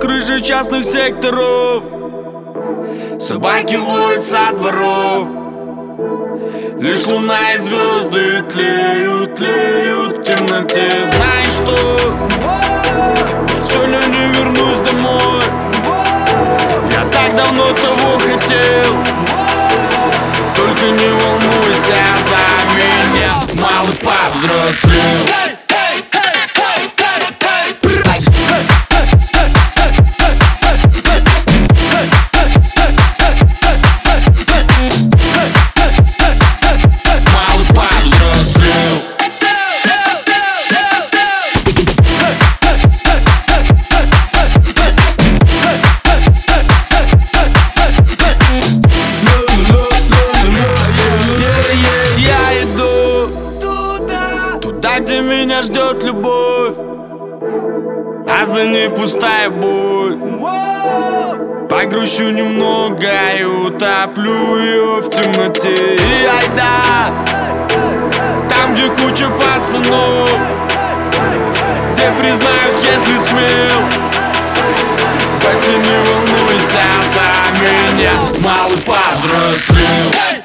крыши частных секторов. Собаки воют со дворов. Лишь луна и звезды тлеют, тлеют в темноте. Знаешь что? Сегодня не вернусь домой. Я так давно того хотел. Только не волнуйся за меня Малый повзрослел Малый меня ждет любовь, а за ней пустая боль. Погрущу немного и утоплю ее в темноте. И айда Там, где куча пацанов Где признают, если смел. Ты не волнуйся за меня Малый повзрослел